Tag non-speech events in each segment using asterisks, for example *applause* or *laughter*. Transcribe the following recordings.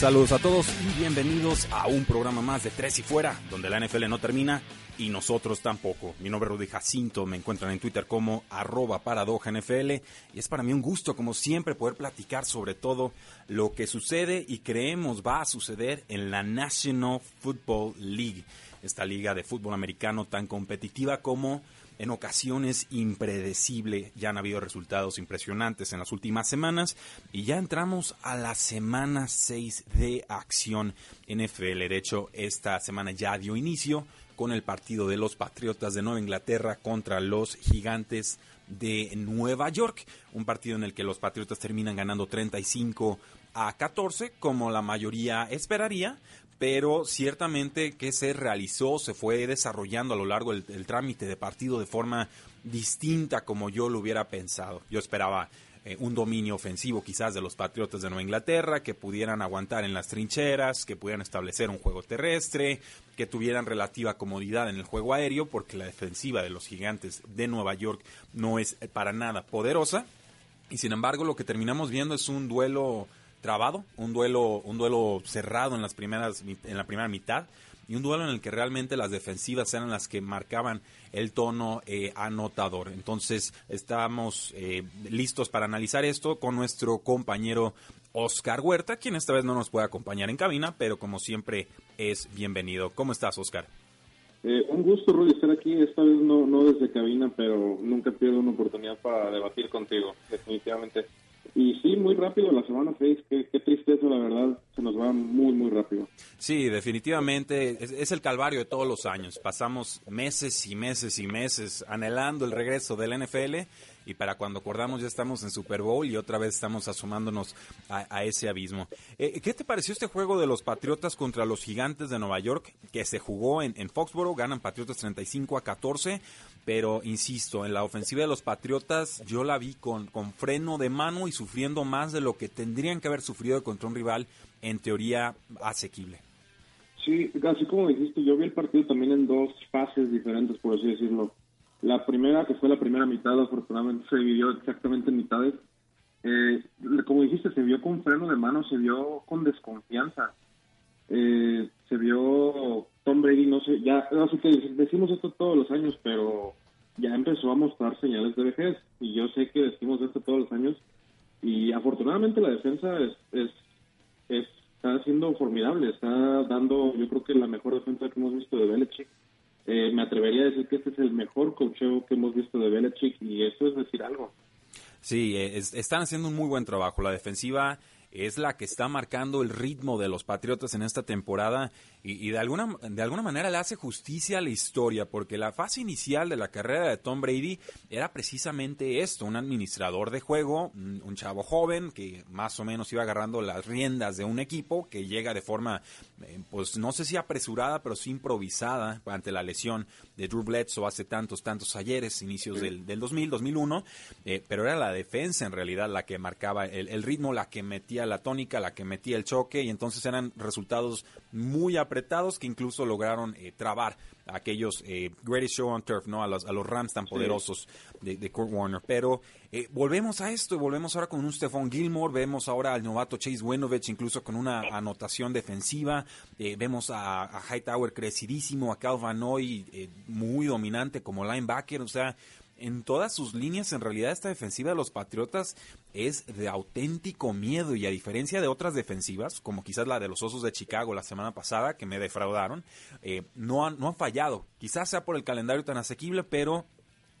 Saludos a todos y bienvenidos a un programa más de Tres y Fuera, donde la NFL no termina y nosotros tampoco. Mi nombre es Rudy Jacinto, me encuentran en Twitter como arroba paradoja NFL y es para mí un gusto, como siempre, poder platicar sobre todo lo que sucede y creemos va a suceder en la National Football League, esta liga de fútbol americano tan competitiva como en ocasiones impredecible. Ya han habido resultados impresionantes en las últimas semanas y ya entramos a la semana 6 de acción NFL. De hecho, esta semana ya dio inicio con el partido de los Patriotas de Nueva Inglaterra contra los Gigantes de Nueva York. Un partido en el que los Patriotas terminan ganando 35 a 14, como la mayoría esperaría, pero ciertamente que se realizó, se fue desarrollando a lo largo del, trámite de partido de forma distinta como yo lo hubiera pensado. Yo esperaba eh, un dominio ofensivo quizás de los Patriotas de Nueva Inglaterra, que pudieran aguantar en las trincheras, que pudieran establecer un juego terrestre, que tuvieran relativa comodidad en el juego aéreo, porque la defensiva de los gigantes de Nueva York no es para nada poderosa. Y sin embargo, lo que terminamos viendo es un duelo trabado, un duelo, un duelo cerrado en las primeras, en la primera mitad y un duelo en el que realmente las defensivas eran las que marcaban el tono eh, anotador. Entonces estamos eh, listos para analizar esto con nuestro compañero Oscar Huerta, quien esta vez no nos puede acompañar en cabina, pero como siempre es bienvenido. ¿Cómo estás, Oscar? Eh, un gusto, Rudy, estar aquí. Esta vez no, no desde cabina, pero nunca pierdo una oportunidad para debatir contigo, definitivamente. Y sí, muy rápido la semana 6, qué, qué, tristeza, la verdad, se nos va muy, muy rápido. Sí, definitivamente es, el calvario de todos los años. Pasamos meses y meses y meses anhelando el regreso del NFL y para cuando acordamos ya estamos en Super Bowl y otra vez estamos asomándonos a, ese abismo. Eh, ¿Qué te pareció este juego de los Patriotas contra los Gigantes de Nueva York que se jugó en, en Foxborough? Ganan Patriotas 35 a 14 pero insisto, en la ofensiva de los Patriotas yo la vi con, con freno de mano y sufriendo más de lo que tendrían que haber sufrido contra un rival en teoría asequible. Sí, así como dijiste, yo vi el partido también en dos fases diferentes, por así decirlo. La primera, que fue la primera mitad, afortunadamente se dividió exactamente en mitades. Eh, como dijiste, se vio con freno de mano, se vio con desconfianza. Eh, se vio Tom Brady, no sé, ya, así que decimos esto todos los años, pero ya empezó a mostrar señales de vejez. Y yo sé que decimos esto todos los años. Y afortunadamente la defensa es, es, está siendo formidable, está dando, yo creo que la mejor defensa que hemos visto de Belichick. Eh, me atrevería a decir que este es el mejor cocheo que hemos visto de Belichick y eso es decir algo. Sí, están haciendo un muy buen trabajo. La defensiva es la que está marcando el ritmo de los Patriotas en esta temporada y, de, alguna, de alguna manera le hace justicia a la historia, porque la fase inicial de la carrera de Tom Brady era precisamente esto, un administrador de juego, un, chavo joven que más o menos iba agarrando las riendas de un equipo que llega de forma, eh, pues no sé si apresurada, pero sí improvisada ante la lesión de Drew Bledsoe hace tantos, tantos ayeres, inicios del, del 2000, 2001, eh, pero era la defensa en realidad la que marcaba el, el ritmo, la que metía la tónica, la que metía el choque y entonces eran resultados muy apretados que incluso lograron eh, trabar a aquellos eh, Greatest Show on Turf, ¿no? A los, a los Rams tan poderosos de, Kurt Warner. Pero eh, volvemos a esto y volvemos ahora con un Stephon Gilmore, vemos ahora al novato Chase Winovich incluso con una anotación defensiva, vemos a, a, Hightower crecidísimo, a Calvin Hoy muy dominante como linebacker, o sea, en todas sus líneas, en realidad esta defensiva de los Patriotas es de auténtico miedo y a diferencia de otras defensivas, como quizás la de los Osos de Chicago la semana pasada, que me defraudaron, eh, no, han, no han fallado. Quizás sea por el calendario tan asequible, pero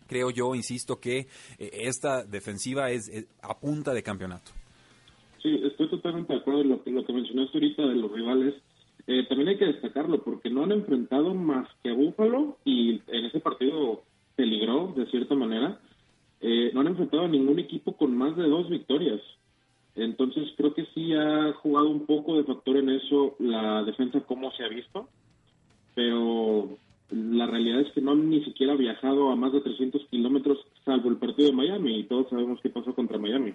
creo yo, insisto, que eh, esta defensiva es, a punta de campeonato. Sí, estoy totalmente de acuerdo en lo, lo que mencionaste ahorita de los rivales. Eh, también hay que destacarlo porque no han enfrentado más que a Búfalo y en ese partido peligró de cierta manera. Eh, no han enfrentado a ningún equipo con más de dos victorias. Entonces creo que sí ha jugado un poco de factor en eso la defensa como se ha visto, pero la realidad es que no han ni siquiera viajado a más de 300 kilómetros salvo el partido de Miami y todos sabemos qué pasó contra Miami.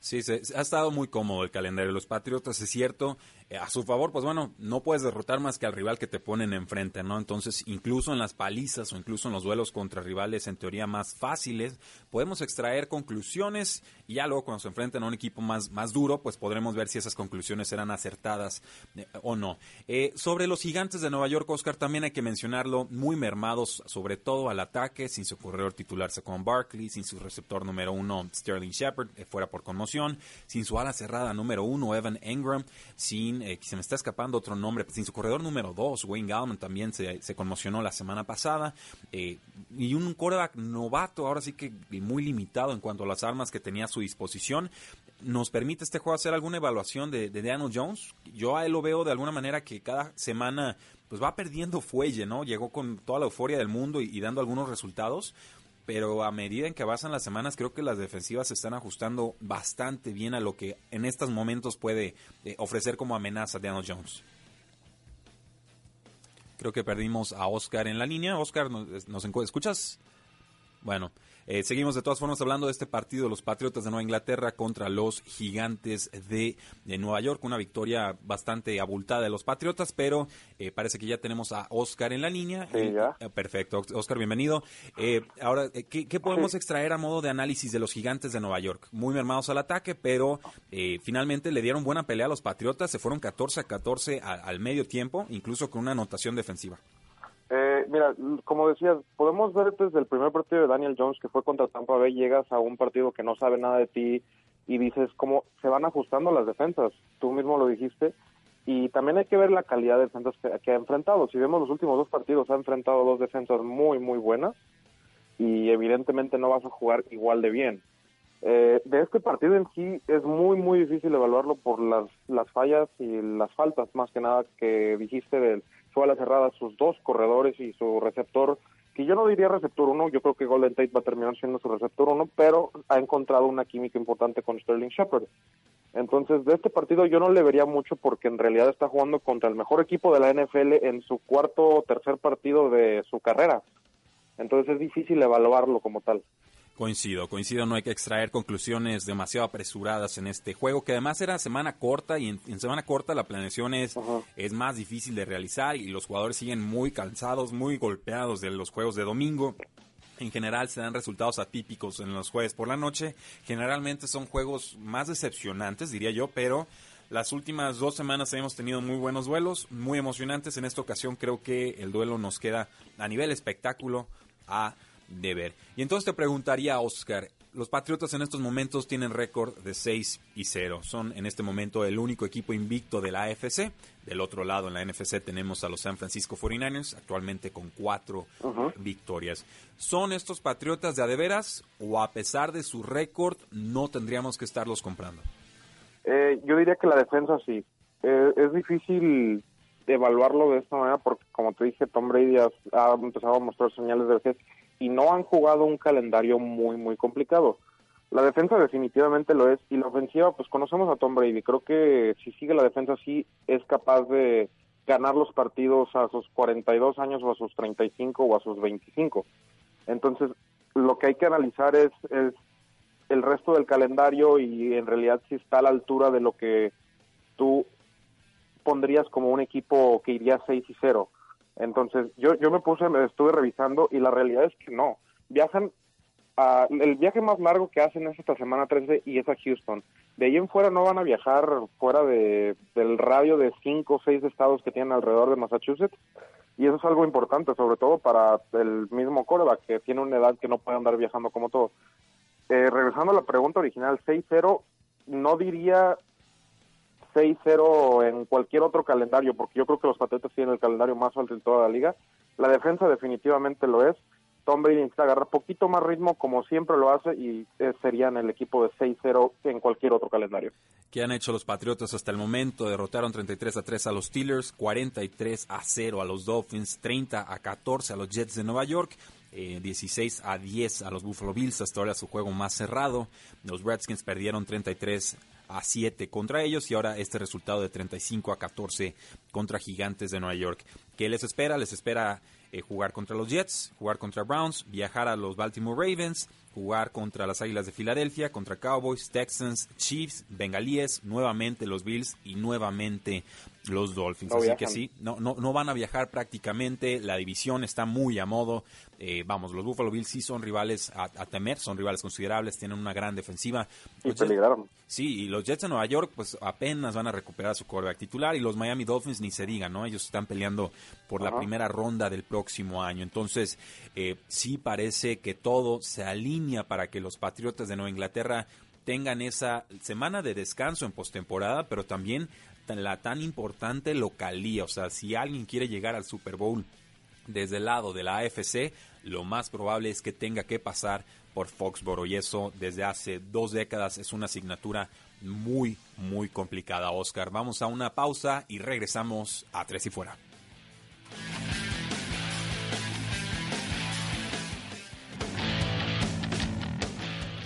Sí, se, ha estado muy cómodo el calendario de los Patriotas, es cierto. Eh, a su favor, pues bueno, no puedes derrotar más que al rival que te ponen enfrente, ¿no? Entonces, incluso en las palizas o incluso en los duelos contra rivales en teoría más fáciles, podemos extraer conclusiones y ya luego cuando se enfrenten a un equipo más, más duro, pues podremos ver si esas conclusiones serán acertadas eh, o no. Eh, sobre los gigantes de Nueva York, Oscar, también hay que mencionarlo, muy mermados, sobre todo al ataque, sin su corredor titularse con Barkley, sin su receptor número uno, Sterling Shepard, fuera por conmoción sin su ala cerrada número uno, Evan Engram, sin, eh, se me está escapando otro nombre, sin su corredor número dos, Wayne Gallman también se, conmocionó la semana pasada, eh, y un quarterback novato, ahora sí que muy limitado en cuanto a las armas que tenía a su disposición. ¿Nos permite este juego hacer alguna evaluación de, de Daniel Jones? Yo a él lo veo de alguna manera que cada semana pues va perdiendo fuelle, ¿no? Llegó con toda la euforia del mundo y dando algunos resultados, pero a medida en que avanzan las semanas creo que las defensivas se están ajustando bastante bien a lo que en estos momentos puede eh, ofrecer como amenaza Daniel Jones. Creo que perdimos a Oscar en la línea. Oscar, ¿nos, nos escuchas? Bueno, eh, seguimos de todas formas hablando de este partido de los Patriotas de Nueva Inglaterra contra los Gigantes de, Nueva York. Una victoria bastante abultada de los Patriotas, pero eh, parece que ya tenemos a Oscar en la línea. Sí, ya. Eh, perfecto. Oscar, bienvenido. ahora, ¿qué, podemos extraer a modo de análisis de los Gigantes de Nueva York? Muy mermados al ataque, pero finalmente le dieron buena pelea a los Patriotas. Se fueron 14 a 14 al medio tiempo, incluso con una anotación defensiva. Eh, mira, como decías, podemos ver desde el primer partido de Daniel Jones que fue contra Tampa Bay, llegas a un partido que no sabe nada de ti y dices cómo se van ajustando las defensas. Tú mismo lo dijiste. Y también hay que ver la calidad de defensas que, ha enfrentado. Si vemos los últimos dos partidos, ha enfrentado dos defensas muy, muy buenas y evidentemente no vas a jugar igual de bien. Eh, de este partido en sí es muy, muy difícil evaluarlo por las, las fallas y las faltas, más que nada que dijiste del fue a la cerrada sus dos corredores y su receptor, que yo no diría receptor uno, yo creo que Golden Tate va a terminar siendo su receptor uno, pero ha encontrado una química importante con Sterling Shepard. Entonces, de este partido yo no le vería mucho porque en realidad está jugando contra el mejor equipo de la NFL en su cuarto o tercer partido de su carrera. Entonces es difícil evaluarlo como tal. Coincido, coincido, no hay que extraer conclusiones demasiado apresuradas en este juego, que además era semana corta y en, semana corta la planeación es, es más difícil de realizar y los jugadores siguen muy cansados, muy golpeados de los juegos de domingo. En general se dan resultados atípicos en los jueves por la noche. Generalmente son juegos más decepcionantes, diría yo, pero las últimas dos semanas hemos tenido muy buenos duelos, muy emocionantes. En esta ocasión creo que el duelo nos queda a nivel espectáculo a de ver. Y entonces te preguntaría, Oscar, los Patriotas en estos momentos tienen récord de 6 y 0. Son en este momento el único equipo invicto de la AFC. Del otro lado, en la NFC tenemos a los San Francisco 49ers, actualmente con 4 victorias. ¿Son estos Patriotas de adeveras o a pesar de su récord no tendríamos que estarlos comprando? Eh, yo diría que la defensa sí. Eh, es difícil evaluarlo de esta manera porque, como te dije, Tom Brady ha, ha empezado a mostrar señales de vejez y no han jugado un calendario muy, muy complicado. La defensa definitivamente lo es y la ofensiva, pues conocemos a Tom Brady. Creo que si sigue la defensa así, es capaz de ganar los partidos a sus 42 años o a sus 35 o a sus 25. Entonces, lo que hay que analizar es, es el resto del calendario y en realidad si está a la altura de lo que tú pondrías como un equipo que iría 6 y 0. Entonces, yo, yo me puse, me estuve revisando y la realidad es que no. Viajan, a, el viaje más largo que hacen es esta semana 13 y es a Houston. De ahí en fuera no van a viajar fuera de, del radio de cinco o seis estados que tienen alrededor de Massachusetts. y eso es algo importante, sobre todo para el mismo coreback, que tiene una edad que no puede andar viajando como todo. Eh, regresando a la pregunta original, 6-0, no diría 6-0 en cualquier otro calendario, porque yo creo que los Patriotas tienen el calendario más alto en toda la liga. La defensa definitivamente lo es. Tom Brady necesita agarrar poquito más ritmo como siempre lo hace y eh, serían el equipo de 6-0 en cualquier otro calendario. ¿Qué han hecho los Patriotas hasta el momento? Derrotaron 33 a 3 a los Steelers, 43 a 0 a los Dolphins, 30 a 14 a los Jets de Nueva York. 16 eh, a 10 a los Buffalo Bills, hasta ahora su juego más cerrado. Los Redskins perdieron 33 a 7 contra ellos y ahora este resultado de 35 a 14 contra Gigantes de Nueva York. ¿Qué les espera? Les espera eh, jugar contra los Jets, jugar contra Browns, viajar a los Baltimore Ravens, jugar contra las Águilas de Filadelfia, contra Cowboys, Texans, Chiefs, Bengalíes, nuevamente los Bills y nuevamente los Dolphins. Así que sí, no, no, no van a viajar prácticamente, la división está muy a modo. Eh, vamos, los Buffalo Bills sí son rivales a, temer, son rivales considerables, tienen una gran defensiva. Y peligraron. Sí, y los Jets de Nueva York pues apenas van a recuperar su quarterback titular y los Miami Dolphins ni se digan, ¿no? Ellos están peleando por la primera ronda del próximo año. Entonces, eh, sí parece que todo se alinea para que los Patriotas de Nueva Inglaterra tengan esa semana de descanso en postemporada, pero también la tan importante localía. O sea, si alguien quiere llegar al Super Bowl desde el lado de la AFC, lo más probable es que tenga que pasar por Foxboro y eso desde hace dos décadas es una asignatura muy, muy complicada, Oscar. Vamos a una pausa y regresamos a Tres y Fuera.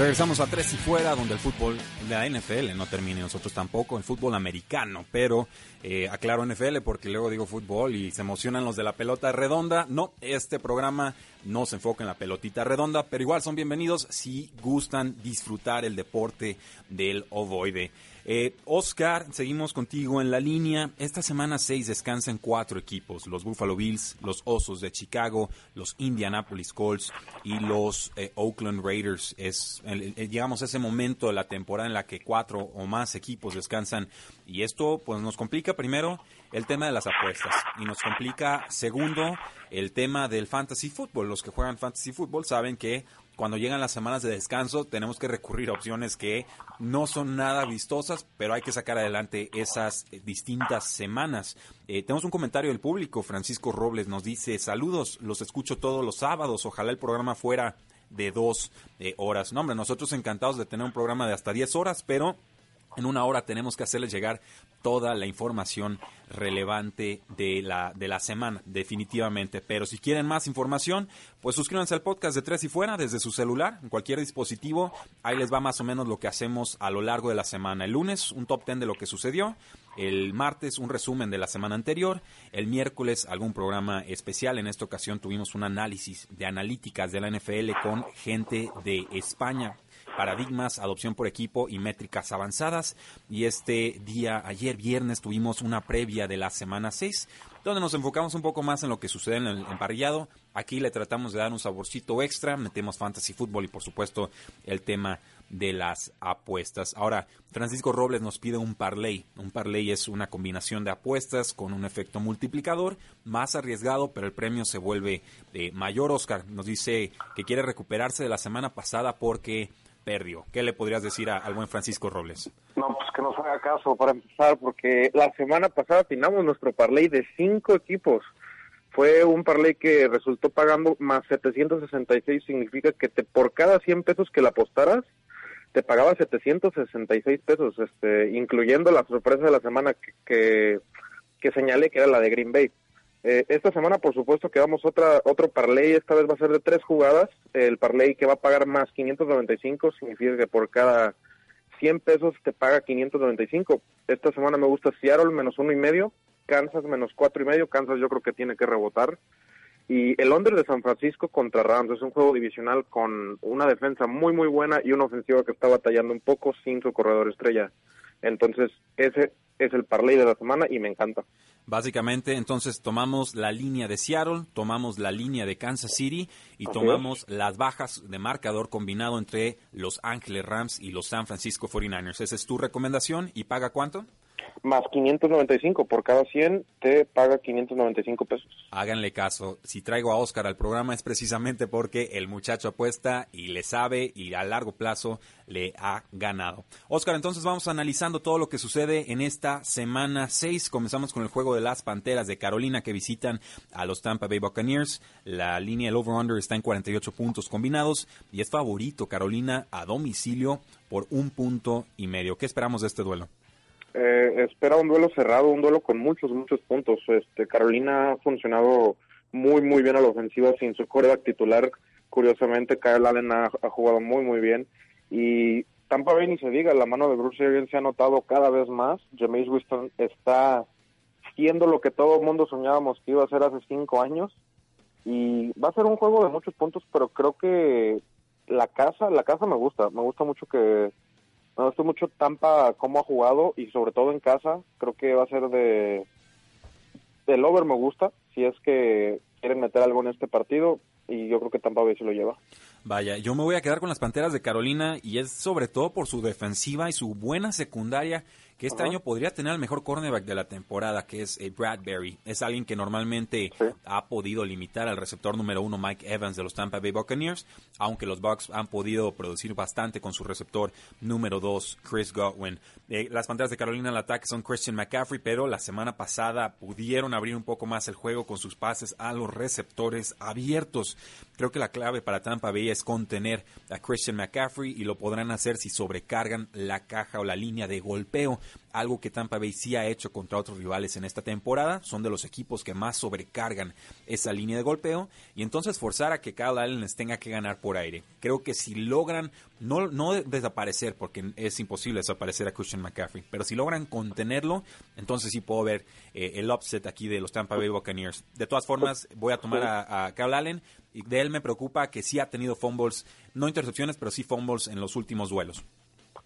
Regresamos a tres y fuera, donde el fútbol de la NFL no termina, nosotros tampoco, el fútbol americano, pero eh, aclaro NFL porque luego digo fútbol y se emocionan los de la pelota redonda. No, este programa no se enfoca en la pelotita redonda, pero igual son bienvenidos si gustan disfrutar el deporte del ovoide. Eh, Oscar, seguimos contigo en la línea. Esta semana 6 descansan cuatro equipos, los Buffalo Bills, los Osos de Chicago, los Indianapolis Colts y los eh, Oakland Raiders. Es, llegamos a ese momento de la temporada en la que cuatro o más equipos descansan y esto pues nos complica primero el tema de las apuestas y nos complica segundo el tema del fantasy football. Los que juegan fantasy football saben que cuando llegan las semanas de descanso tenemos que recurrir a opciones que no son nada vistosas, pero hay que sacar adelante esas eh, distintas semanas. Eh, tenemos un comentario del público, Francisco Robles nos dice, saludos, los escucho todos los sábados, ojalá el programa fuera de dos eh, horas. No, hombre, nosotros encantados de tener un programa de hasta diez horas, pero en una hora tenemos que hacerles llegar toda la información relevante de la, de la semana, definitivamente. Pero si quieren más información, pues suscríbanse al podcast de Tres y Fuera desde su celular, en cualquier dispositivo. Ahí les va más o menos lo que hacemos a lo largo de la semana. El lunes, un top ten de lo que sucedió. El martes, un resumen de la semana anterior. El miércoles, algún programa especial. En esta ocasión tuvimos un análisis de analíticas de la NFL con gente de España paradigmas, adopción por equipo y métricas avanzadas. Y este día, ayer viernes, tuvimos una previa de la semana 6, donde nos enfocamos un poco más en lo que sucede en el emparrillado. Aquí le tratamos de dar un saborcito extra, metemos fantasy fútbol y por supuesto el tema de las apuestas. Ahora, Francisco Robles nos pide un parlay. Un parlay es una combinación de apuestas con un efecto multiplicador, más arriesgado, pero el premio se vuelve de mayor. Oscar nos dice que quiere recuperarse de la semana pasada porque perdió. ¿Qué le podrías decir al buen Francisco Robles? No, pues que nos haga caso para empezar, porque la semana pasada finamos nuestro parlay de cinco equipos. Fue un parlay que resultó pagando más 766, significa que te, por cada 100 pesos que le apostaras, te pagaba 766 pesos, este, incluyendo la sorpresa de la semana que, que señalé que era la de Green Bay. Eh, esta semana, por supuesto, que vamos otra, otro parlay. Esta vez va a ser de tres jugadas. El parlay que va a pagar más 595 significa que por cada 100 pesos te paga 595. Esta semana me gusta Seattle menos uno y medio, Kansas menos cuatro y medio. Kansas yo creo que tiene que rebotar. Y el under de San Francisco contra Rams es un juego divisional con una defensa muy, muy buena y una ofensiva que está batallando un poco sin su corredor estrella. Entonces, ese es el parlay de la semana y me encanta. Básicamente, entonces tomamos la línea de Seattle, tomamos la línea de Kansas City y tomamos las bajas de marcador combinado entre Los Ángeles Rams y los San Francisco 49ers. Esa es tu recomendación y paga cuánto? Más 595 por cada 100 te paga 595 pesos. Háganle caso, si traigo a Oscar al programa es precisamente porque el muchacho apuesta y le sabe y a largo plazo le ha ganado. Oscar, entonces vamos analizando todo lo que sucede en esta semana 6. Comenzamos con el juego de las Panteras de Carolina que visitan a los Tampa Bay Buccaneers. La línea del over-under está en 48 puntos combinados y es favorito Carolina a domicilio por un punto y medio. ¿Qué esperamos de este duelo? Eh, espera un duelo cerrado, un duelo con muchos, muchos puntos. Este, Carolina ha funcionado muy, muy bien a la ofensiva sin su coreback titular. Curiosamente, Kyle Allen ha, jugado muy, muy bien. Y Tampa Bay ni se diga, la mano de Bruce Arians se ha notado cada vez más. Jameis Winston está siendo lo que todo el mundo soñábamos que iba a ser hace cinco años. Y va a ser un juego de muchos puntos, pero creo que la casa, la casa me gusta. Me gusta mucho que me gusta mucho Tampa cómo ha jugado y sobre todo en casa. Creo que va a ser de... El over me gusta, si es que quieren meter algo en este partido y yo creo que Tampa Bay se lo lleva. Vaya, yo me voy a quedar con las Panteras de Carolina y es sobre todo por su defensiva y su buena secundaria que este año podría tener el mejor cornerback de la temporada, que es eh, Bradbury. Es alguien que normalmente ha podido limitar al receptor número uno Mike Evans de los Tampa Bay Buccaneers, aunque los Bucks han podido producir bastante con su receptor número dos, Chris Godwin. Eh, las Panteras de Carolina al ataque son Christian McCaffrey, pero la semana pasada pudieron abrir un poco más el juego con sus pases a los receptores abiertos. Creo que la clave para Tampa Bay es contener a Christian McCaffrey y lo podrán hacer si sobrecargan la caja o la línea de golpeo algo que Tampa Bay sí ha hecho contra otros rivales en esta temporada. Son de los equipos que más sobrecargan esa línea de golpeo y entonces forzar a que Kyle Allen les tenga que ganar por aire. Creo que si logran no, no desaparecer, porque es imposible desaparecer a Christian McCaffrey, pero si logran contenerlo, entonces sí puedo ver eh, el upset aquí de los Tampa Bay Buccaneers. De todas formas, voy a tomar a, a Allen y de él me preocupa que sí ha tenido fumbles, no intercepciones, pero sí fumbles en los últimos duelos.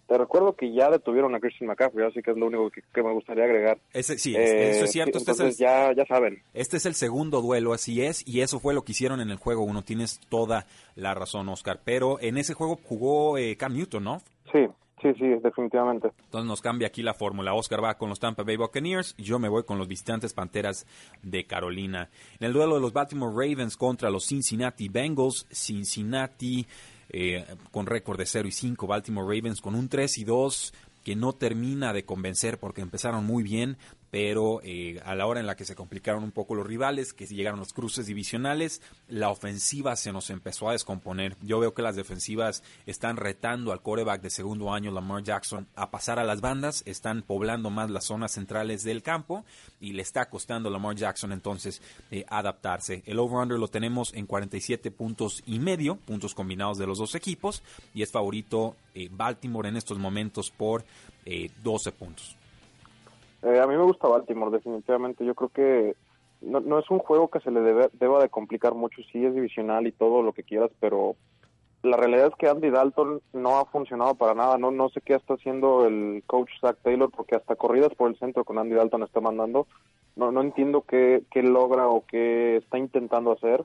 Te recuerdo que ya detuvieron a Christian McCaffrey, así que es lo único que, me gustaría agregar. Ese, sí, eso es cierto. este es ya, ya saben. Este es el segundo duelo, así es, y eso fue lo que hicieron en el juego uno. Tienes toda la razón, Oscar. Pero en ese juego jugó eh, Cam Newton, ¿no? Sí, sí, sí, definitivamente. Entonces nos cambia aquí la fórmula. Oscar va con los Tampa Bay Buccaneers, y yo me voy con los visitantes Panteras de Carolina. En el duelo de los Baltimore Ravens contra los Cincinnati Bengals, Cincinnati eh, con récord de 0 y 5, Baltimore Ravens con un 3 y 2 que no termina de convencer porque empezaron muy bien, pero eh, a la hora en la que se complicaron un poco los rivales, que llegaron los cruces divisionales, la ofensiva se nos empezó a descomponer. Yo veo que las defensivas están retando al coreback de segundo año, Lamar Jackson, a pasar a las bandas, están poblando más las zonas centrales del campo y le está costando a Lamar Jackson entonces eh, adaptarse. El over-under lo tenemos en 47 puntos y medio, puntos combinados de los dos equipos, y es favorito eh, Baltimore en estos momentos por 12 puntos. Eh, a mí me gusta Baltimore, definitivamente. Yo creo que no, es un juego que se le deba de complicar mucho. Sí, es divisional y todo lo que quieras, pero la realidad es que Andy Dalton no ha funcionado para nada. No, no sé qué está haciendo el coach Zach Taylor, porque hasta corridas por el centro con Andy Dalton está mandando. No, no entiendo qué, qué logra o qué está intentando hacer.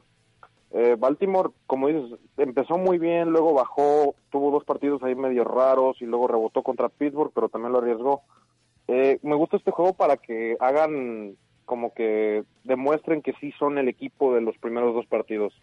Eh, Baltimore, como dices, empezó muy bien, luego bajó, tuvo dos partidos ahí medio raros y luego rebotó contra Pittsburgh, pero también lo arriesgó. Eh, me gusta este juego para que hagan como que demuestren que sí son el equipo de los primeros dos partidos.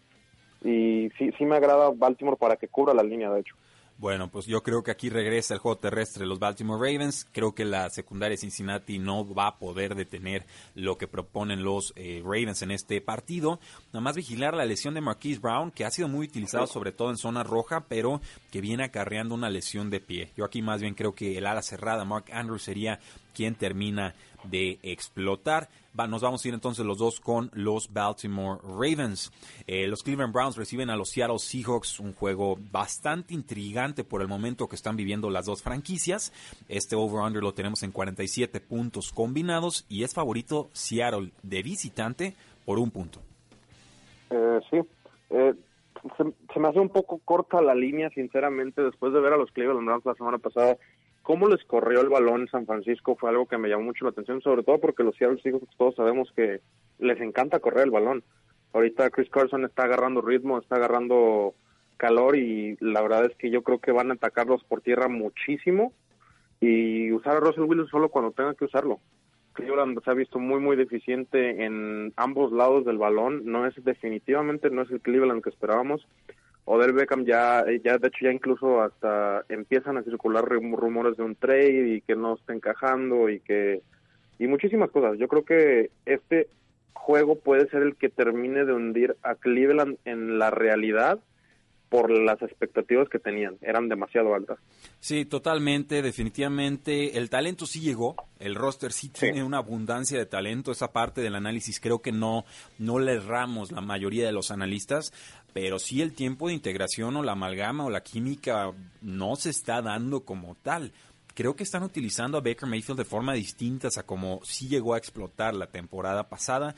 Y sí, sí me agrada Baltimore para que cubra la línea, de hecho. Bueno, pues yo creo que aquí regresa el juego terrestre de los Baltimore Ravens. Creo que la secundaria de Cincinnati no va a poder detener lo que proponen los eh, Ravens en este partido. Nada más vigilar la lesión de Marquise Brown, que ha sido muy utilizado sobre todo en zona roja, pero que viene acarreando una lesión de pie. Yo aquí más bien creo que el ala cerrada, Mark Andrews, sería quien termina de explotar. nos vamos a ir entonces los dos con los Baltimore Ravens. Eh, los Cleveland Browns reciben a los Seattle Seahawks, un juego bastante intrigante por el momento que están viviendo las dos franquicias. Este over-under lo tenemos en 47 puntos combinados y es favorito Seattle de visitante por un punto. Eh, sí. Eh, se, me hace un poco corta la línea, sinceramente, después de ver a los Cleveland Browns la semana pasada. Cómo les corrió el balón en San Francisco fue algo que me llamó mucho la atención, sobre todo porque los Seattle Seahawks todos sabemos que les encanta correr el balón. Ahorita Chris Carson está agarrando ritmo, está agarrando calor y la verdad es que yo creo que van a atacarlos por tierra muchísimo y usar a Russell Wilson solo cuando tenga que usarlo. Cleveland se ha visto muy muy deficiente en ambos lados del balón, no es definitivamente no es el Cleveland que esperábamos. Odell Beckham ya ya de hecho ya incluso hasta empiezan a circular rumores de un trade y que no está encajando y que y muchísimas cosas. Yo creo que este juego puede ser el que termine de hundir a Cleveland en la realidad por las expectativas que tenían, eran demasiado altas. Sí, totalmente, definitivamente. El talento sí llegó, el roster sí, tiene una abundancia de talento, esa parte del análisis creo que no, no le erramos la mayoría de los analistas, pero sí el tiempo de integración o la amalgama o la química no se está dando como tal creo que están utilizando a Baker Mayfield de forma distinta a como sí llegó a explotar la temporada pasada.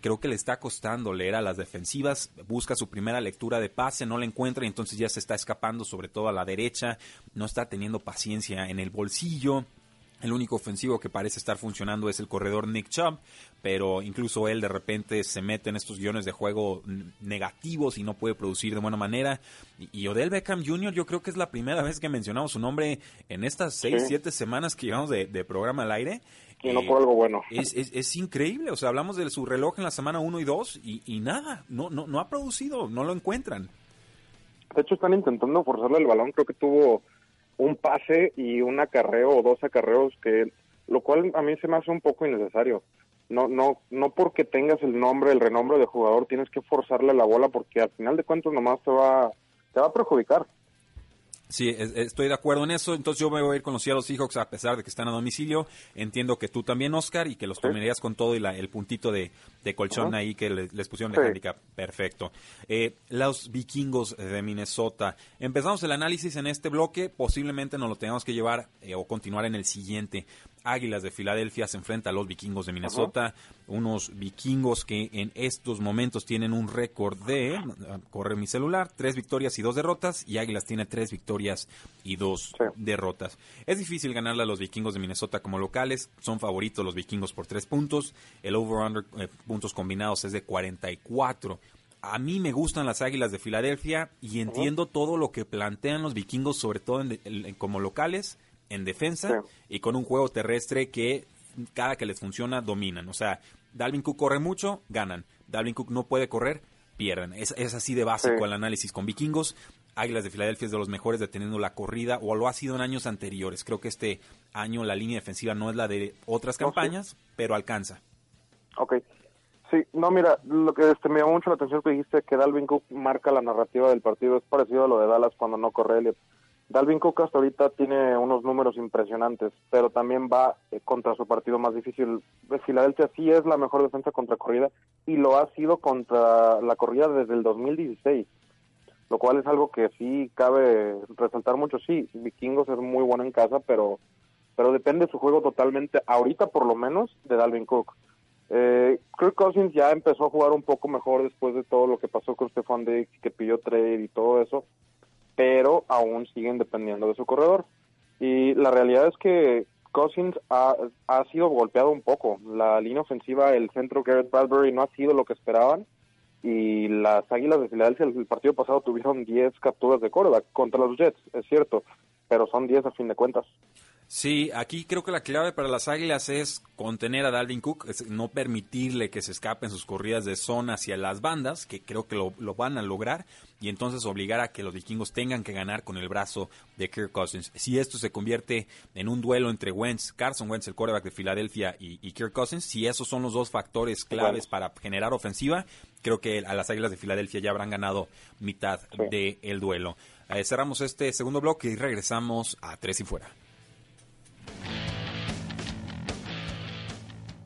Creo que le está costando leer a las defensivas, busca su primera lectura de pase, no la encuentra y entonces ya se está escapando sobre todo a la derecha, no está teniendo paciencia en el bolsillo. El único ofensivo que parece estar funcionando es el corredor Nick Chubb, pero incluso él de repente se mete en estos guiones de juego negativos y no puede producir de buena manera. Y, Odell Beckham Jr. yo creo que es la primera vez que mencionamos su nombre en estas seis, siete semanas que llevamos de, programa al aire. Y no por algo bueno. Es, es, increíble, o sea, hablamos de su reloj en la semana 1 y 2 y, y, nada, no, no, no ha producido, no lo encuentran. De hecho, están intentando forzarle el balón, creo que tuvo un pase y un acarreo o dos acarreos que lo cual a mí se me hace un poco innecesario. No no no porque tengas el nombre, el renombre de jugador tienes que forzarle la bola porque al final de cuentas nomás te va te va a perjudicar. Sí, estoy de acuerdo en eso. Entonces yo me voy a ir con los Seattle Seahawks a pesar de que están a domicilio. Entiendo que tú también, Oscar, y que los tomarías con todo y la, el puntito de, colchón ahí que les, pusieron de handicap. Perfecto. Eh, los vikingos de Minnesota. Empezamos el análisis en este bloque. Posiblemente nos lo tengamos que llevar eh, o continuar en el siguiente. Águilas de Filadelfia se enfrenta a los vikingos de Minnesota, unos vikingos que en estos momentos tienen un récord de, corre mi celular, tres victorias y dos derrotas, y Águilas tiene tres victorias y dos derrotas. Es difícil ganarle a los vikingos de Minnesota como locales, son favoritos los vikingos por tres puntos, el over-under eh, puntos combinados es de 44 a mí me gustan las Águilas de Filadelfia y entiendo todo lo que plantean los vikingos, sobre todo como locales en defensa y con un juego terrestre que cada que les funciona dominan. O sea, Dalvin Cook corre mucho, ganan. Dalvin Cook no puede correr, pierden. Es, así de básico el análisis con vikingos. Águilas de Filadelfia es de los mejores deteniendo la corrida, o lo ha sido en años anteriores. Creo que este año la línea defensiva no es la de otras campañas, pero alcanza. Ok. Sí, no, mira, lo que este, me llamó mucho la atención que dijiste que Dalvin Cook marca la narrativa del partido. Es parecido a lo de Dallas cuando no corre Elliot. Dalvin Cook hasta ahorita tiene unos números impresionantes, pero también va eh, contra su partido más difícil. Filadelfia sí es la mejor defensa contra corrida y lo ha sido contra la corrida desde el 2016, lo cual es algo que sí cabe resaltar mucho. Sí, Vikingos es muy bueno en casa, pero pero depende su juego totalmente, ahorita por lo menos, de Dalvin Cook. Eh, Kirk Cousins ya empezó a jugar un poco mejor después de todo lo que pasó con Stefan Diggs, que pidió trade y todo eso pero aún siguen dependiendo de su corredor. Y la realidad es que Cousins ha, sido golpeado un poco. La línea ofensiva, el centro Garrett Bradbury no ha sido lo que esperaban. Y las Águilas de Filadelfia el partido pasado tuvieron 10 capturas de Córdoba contra los Jets, es cierto, pero son 10 a fin de cuentas. Sí, aquí creo que la clave para las Águilas es contener a Dalvin Cook, no permitirle que se escapen sus corridas de zona hacia las bandas, que creo que lo, van a lograr, y entonces obligar a que los vikingos tengan que ganar con el brazo de Kirk Cousins. Si esto se convierte en un duelo entre Wentz, Carson Wentz, el quarterback de Filadelfia, y, Kirk Cousins, si esos son los dos factores claves para generar ofensiva, creo que a las Águilas de Filadelfia ya habrán ganado mitad del duelo. Eh, cerramos este segundo bloque y regresamos a Tres y Fuera.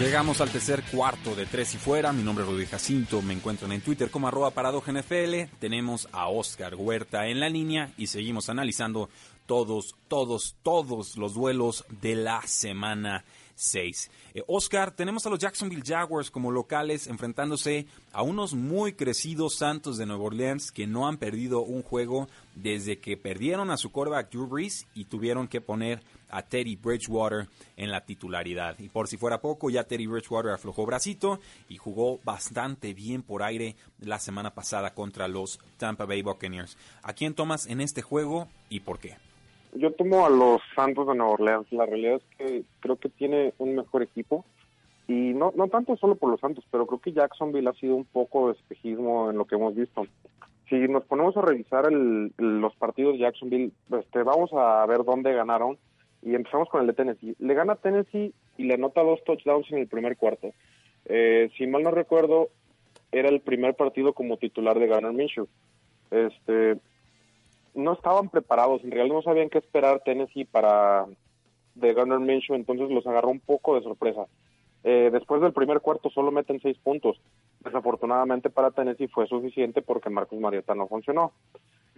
Llegamos al tercer cuarto de Tres y Fuera. Mi nombre es Rudy Jacinto. Me encuentran en Twitter como arroba NFL. Tenemos a Oscar Huerta en la línea y seguimos analizando todos, todos, todos los duelos de la semana 6. Eh, Oscar, tenemos a los Jacksonville Jaguars como locales enfrentándose a unos muy crecidos Santos de Nueva Orleans que no han perdido un juego desde que perdieron a su quarterback Drew Brees y tuvieron que poner a Teddy Bridgewater en la titularidad. Y por si fuera poco, ya Teddy Bridgewater aflojó bracito y jugó bastante bien por aire la semana pasada contra los Tampa Bay Buccaneers. ¿A quién tomas en este juego y por qué? Yo tomo a los Santos de Nueva Orleans. La realidad es que creo que tiene un mejor equipo. Y no, no tanto solo por los Santos, pero creo que Jacksonville ha sido un poco de espejismo en lo que hemos visto. Si nos ponemos a revisar los partidos de Jacksonville, este, vamos a ver dónde ganaron y empezamos con el de Tennessee. Le gana Tennessee y le anota dos touchdowns en el primer cuarto. Eh, si mal no recuerdo, era el primer partido como titular de Garner Minshew. Este, no estaban preparados, en realidad no sabían qué esperar Tennessee para de Garner Minshew, entonces los agarró un poco de sorpresa. Eh, después del primer cuarto solo meten seis puntos. Desafortunadamente para Tennessee fue suficiente porque Marcos Marietta no funcionó.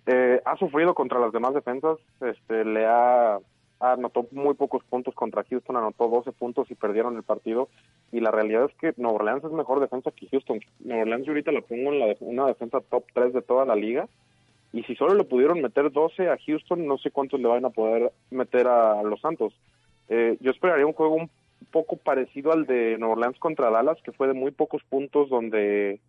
Eh, ha sufrido contra las demás defensas, este, le ha anotó muy pocos puntos contra Houston, anotó 12 puntos y perdieron el partido. Y la realidad es que Nueva Orleans es mejor defensa que Houston. Nueva Orleans yo ahorita la pongo en la una defensa top 3 de toda la liga. Y si solo le pudieron meter 12 a Houston, no sé cuántos le van a poder meter a los Santos. Eh, yo esperaría un juego un poco parecido al de Nueva Orleans contra Dallas, que fue de muy pocos puntos donde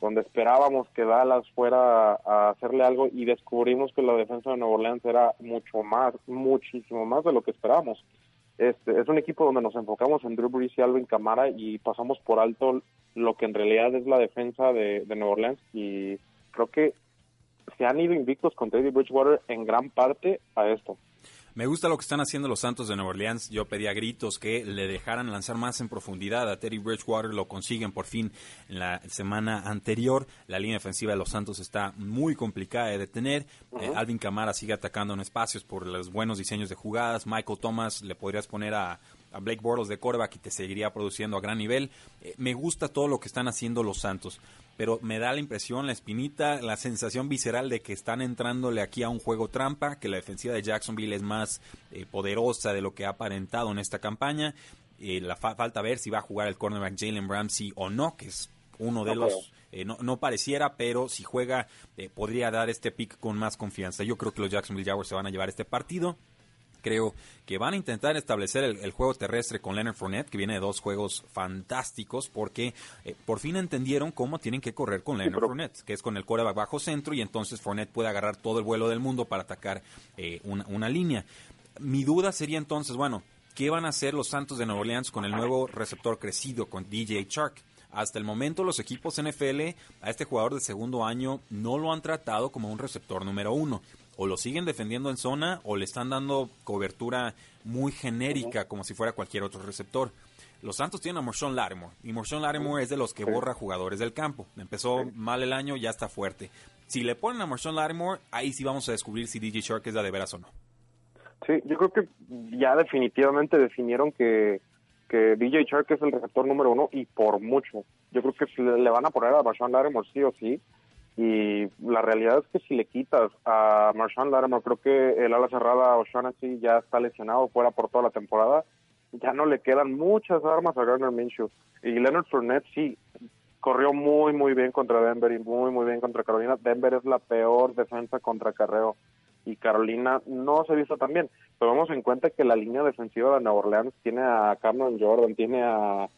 donde esperábamos que Dallas fuera a hacerle algo y descubrimos que la defensa de Nueva Orleans era mucho más, muchísimo más de lo que esperábamos. Este, es un equipo donde nos enfocamos en Drew Brees y Alvin Kamara y pasamos por alto lo que en realidad es la defensa de, de Nueva Orleans y creo que se han ido invictos con Teddy Bridgewater en gran parte a esto. Me gusta lo que están haciendo los Santos de Nueva Orleans. Yo pedía gritos que le dejaran lanzar más en profundidad a Terry Bridgewater. Lo consiguen por fin en la semana anterior. La línea defensiva de los Santos está muy complicada de detener. Eh, Alvin Kamara sigue atacando en espacios por los buenos diseños de jugadas. Michael Thomas le podrías poner a, Blake Bortles de coreback y te seguiría produciendo a gran nivel. Eh, me gusta todo lo que están haciendo los Santos pero me da la impresión, la espinita, la sensación visceral de que están entrándole aquí a un juego trampa, que la defensiva de Jacksonville es más eh, poderosa de lo que ha aparentado en esta campaña. Eh, la falta ver si va a jugar el cornerback Jalen Ramsey o no, que es uno de los... Eh, no, no, pareciera, pero si juega podría dar este pick con más confianza. Yo creo que los Jacksonville Jaguars se van a llevar este partido creo que van a intentar establecer el, juego terrestre con Leonard Fournette, que viene de dos juegos fantásticos, porque eh, por fin entendieron cómo tienen que correr con Leonard Fournette, que es con el coreback bajo centro, y entonces Fournette puede agarrar todo el vuelo del mundo para atacar eh, una, una línea. Mi duda sería entonces, bueno, ¿qué van a hacer los Santos de Nueva Orleans con el nuevo receptor crecido, con DJ Chark? Hasta el momento los equipos NFL a este jugador de segundo año no lo han tratado como un receptor número uno o lo siguen defendiendo en zona o le están dando cobertura muy genérica como si fuera cualquier otro receptor. Los Santos tienen a Marshawn Lattimore y Marshawn Lattimore es de los que borra jugadores del campo. Empezó mal el año, ya está fuerte. Si le ponen a Marshawn Lattimore, ahí sí vamos a descubrir si DJ Shark es la de veras o no. Sí, yo creo que ya definitivamente definieron que, que DJ Shark es el receptor número uno y por mucho. Yo creo que le van a poner a Marshawn Lattimore sí o sí y la realidad es que si le quitas a Marshawn Lattimore, creo que el ala cerrada O'Shaughnessy ya está lesionado fuera por toda la temporada, ya no le quedan muchas armas a Garner Minshew. Y Leonard Fournette sí corrió muy muy bien contra Denver y muy muy bien contra Carolina. Denver es la peor defensa contra carreo y Carolina no se visto tan bien. Vamos en cuenta que la línea defensiva de Nueva Orleans tiene a Cameron Jordan, tiene a,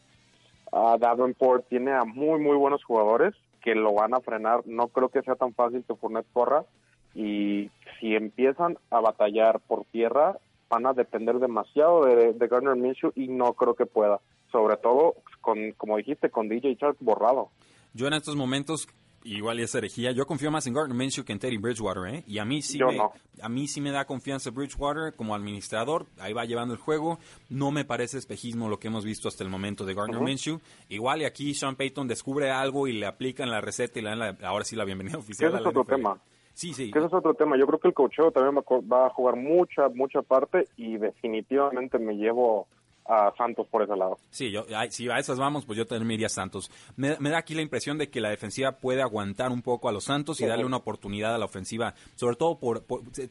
a Davenport, tiene a muy muy buenos jugadores que lo van a frenar. No creo que sea tan fácil que Fournette corra y si empiezan a batallar por tierra van a depender demasiado de, de Garner Minshew y no creo que pueda. Sobre todo, con como dijiste, con DJ Shark borrado. Yo en estos momentos igual es herejía. Yo confío más en Gardner Minshew que en Teddy Bridgewater, ¿eh? Y a mí sí me, a mí sí me da confianza Bridgewater como administrador. Ahí va llevando el juego. No me parece espejismo lo que hemos visto hasta el momento de Gardner Minshew. Igual y aquí Sean Payton descubre algo y le aplican la receta y le dan la, ahora sí la bienvenida *laughs* oficial. Ese es otro tema. Sí, sí. ese es otro tema. Yo creo que el cocheo también va a jugar mucha, mucha parte y definitivamente me llevo a Santos por ese lado. Sí, yo, si a esas vamos, pues yo también me iría a Santos. Me, da aquí la impresión de que la defensiva puede aguantar un poco a los Santos y darle una oportunidad a la ofensiva, sobre todo por,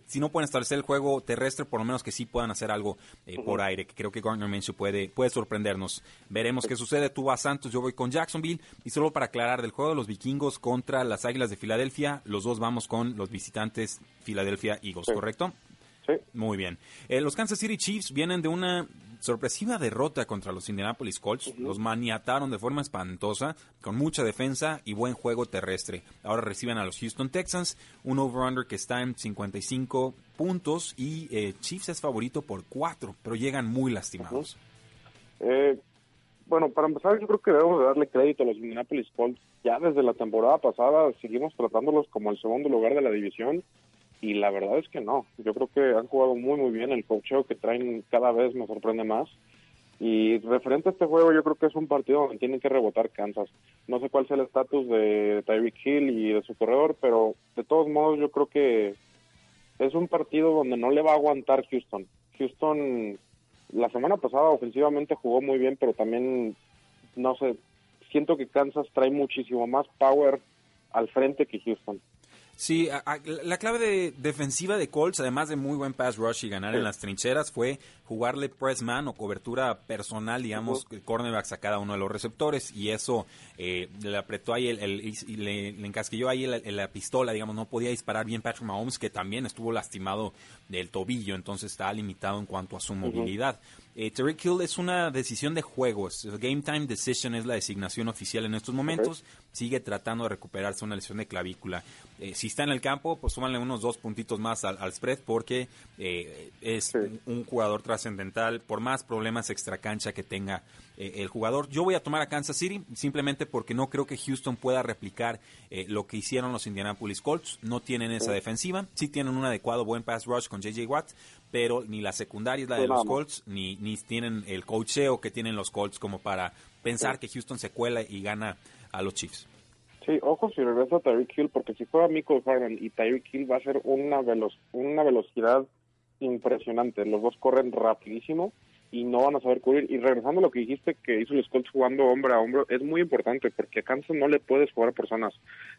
si no pueden establecer el juego terrestre, por lo menos que sí puedan hacer algo eh, por aire, que creo que Gardner Minshew puede, puede sorprendernos. Veremos qué sucede. Tú vas a Santos, yo voy con Jacksonville. Y solo para aclarar, del juego de los vikingos contra las Águilas de Filadelfia, los dos vamos con los visitantes Filadelfia Eagles, ¿correcto? Sí. Muy bien. Eh, los Kansas City Chiefs vienen de una sorpresiva derrota contra los Indianapolis Colts. Los maniataron de forma espantosa, con mucha defensa y buen juego terrestre. Ahora reciben a los Houston Texans, un over-under que está en 55 puntos y eh, Chiefs es favorito por 4, pero llegan muy lastimados. eh, bueno, para empezar, yo creo que debemos de darle crédito a los Indianapolis Colts. Ya desde la temporada pasada seguimos tratándolos como el segundo lugar de la división y la verdad es que no. Yo creo que han jugado muy, muy bien. El cocheo que traen cada vez me sorprende más. Y referente a este juego, yo creo que es un partido donde tienen que rebotar Kansas. No sé cuál sea el estatus de Tyreek Hill y de su corredor, pero de todos modos yo creo que es un partido donde no le va a aguantar Houston. Houston la semana pasada ofensivamente jugó muy bien, pero también, no sé, siento que Kansas trae muchísimo más power al frente que Houston. Sí, la clave de defensiva de Colts, además de muy buen pass rush y ganar en las trincheras, fue jugarle press man o cobertura personal, digamos, cornerbacks a cada uno de los receptores y eso eh, le apretó ahí, el, y le, encasquilló ahí la pistola, digamos, no podía disparar bien Patrick Mahomes, que también estuvo lastimado del tobillo, entonces está limitado en cuanto a su movilidad. Eh, Terry Hill es una decisión de juegos. Game Time Decision es la designación oficial en estos momentos. Sigue tratando de recuperarse una lesión de clavícula. Eh, si está en el campo, pues súmanle unos dos puntitos más al, spread porque eh, es un jugador trascendental por más problemas extracancha que tenga eh, el jugador. Yo voy a tomar a Kansas City simplemente porque no creo que Houston pueda replicar lo que hicieron los Indianapolis Colts. No tienen esa defensiva. Sí tienen un adecuado buen pass rush con JJ Watt, pero ni la secundaria es la de los Colts, ni, ni tienen el coacheo que tienen los Colts como para pensar que Houston se cuela y gana a los Chiefs. Sí, ojo si regresa Tyreek Hill, porque si juega Michael Harden y Tyreek Hill va a ser una, una velocidad impresionante. Los dos corren rapidísimo y no van a saber cubrir. Y regresando a lo que dijiste que hizo los Colts jugando hombro a hombro, es muy importante porque a Kansas no le puedes jugar a personas.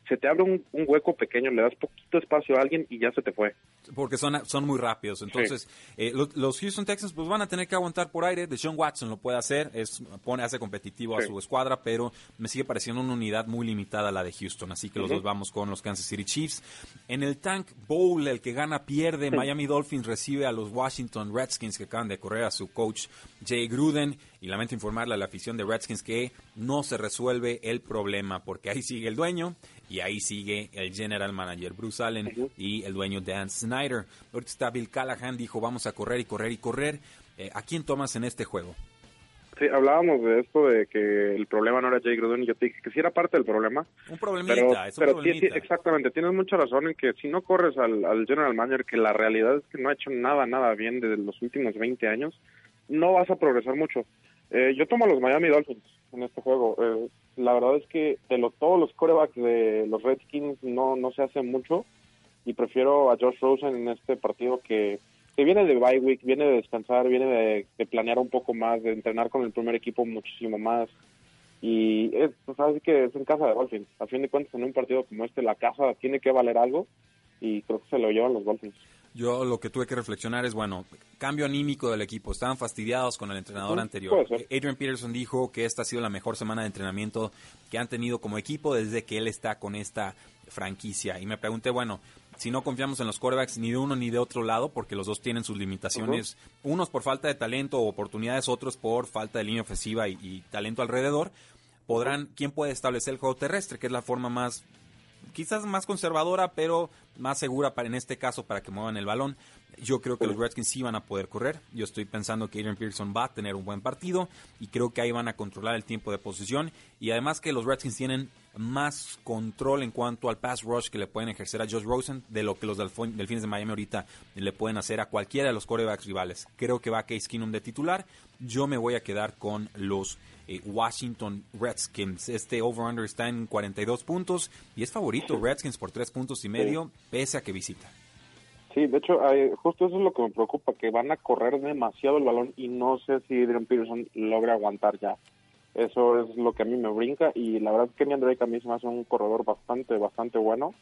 Se te abre un, hueco pequeño, le das poquito espacio a alguien y ya se te fue. Porque son, son muy rápidos. Entonces, eh, los, Houston Texans pues van a tener que aguantar por aire. Deshaun Watson lo puede hacer, es pone hace competitivo a su escuadra, pero me sigue pareciendo una unidad muy limitada la de Houston. Así que los dos vamos con los Kansas City Chiefs. En el Tank Bowl, el que gana pierde. Miami Dolphins recibe a los Washington Redskins que acaban de correr a su coach Jay Gruden. Y lamento informarle a la afición de Redskins que no se resuelve el problema porque ahí sigue el dueño y ahí sigue el general manager Bruce Allen y el dueño Dan Snyder. Ahorita está Bill Callahan, dijo vamos a correr y correr y correr. Eh, ¿A quién tomas en este juego? Sí, hablábamos de esto de que el problema no era Jay Gruden y yo te dije que sí era parte del problema. Un problemita, pero, exactamente, tienes mucha razón en que si no corres al, al, general manager, que la realidad es que no ha hecho nada, nada bien desde los últimos 20 años, no vas a progresar mucho. Eh, yo tomo a los Miami Dolphins en este juego. Eh, la verdad es que de los, todos los corebacks de los Redskins no, no se hace mucho y prefiero a Josh Rosen en este partido que, que viene de bye week, viene de descansar, viene de, planear un poco más, de entrenar con el primer equipo muchísimo más. Y es, pues, que es en casa de Dolphins. A fin de cuentas, en un partido como este, la casa tiene que valer algo y creo que se lo llevan los Dolphins. Yo lo que tuve que reflexionar es, bueno, cambio anímico del equipo. Estaban fastidiados con el entrenador anterior. Adrian Peterson dijo que esta ha sido la mejor semana de entrenamiento que han tenido como equipo desde que él está con esta franquicia. Y me pregunté, bueno, si no confiamos en los quarterbacks ni de uno ni de otro lado, porque los dos tienen sus limitaciones, unos por falta de talento o oportunidades, otros por falta de línea ofensiva y, y talento alrededor, podrán, ¿quién puede establecer el juego terrestre? Que es la forma más quizás más conservadora, pero más segura para en este caso para que muevan el balón. Yo creo que los Redskins sí van a poder correr. Yo estoy pensando que Adrian Pearson va a tener un buen partido y creo que ahí van a controlar el tiempo de posición y además que los Redskins tienen más control en cuanto al pass rush que le pueden ejercer a Josh Rosen de lo que los Delfines de Miami ahorita le pueden hacer a cualquiera de los corebacks rivales. Creo que va Case Keenum de titular. Yo me voy a quedar con los eh, Washington Redskins. Este over-under está en 42 puntos y es favorito Redskins por 3 puntos y medio, pese a que visita. Sí, de hecho, justo eso es lo que me preocupa, que van a correr demasiado el balón y no sé si Adrian Peterson logra aguantar ya. Eso es lo que a mí me brinca y la verdad es que mi Drake a mí se me un corredor bastante, bastante bueno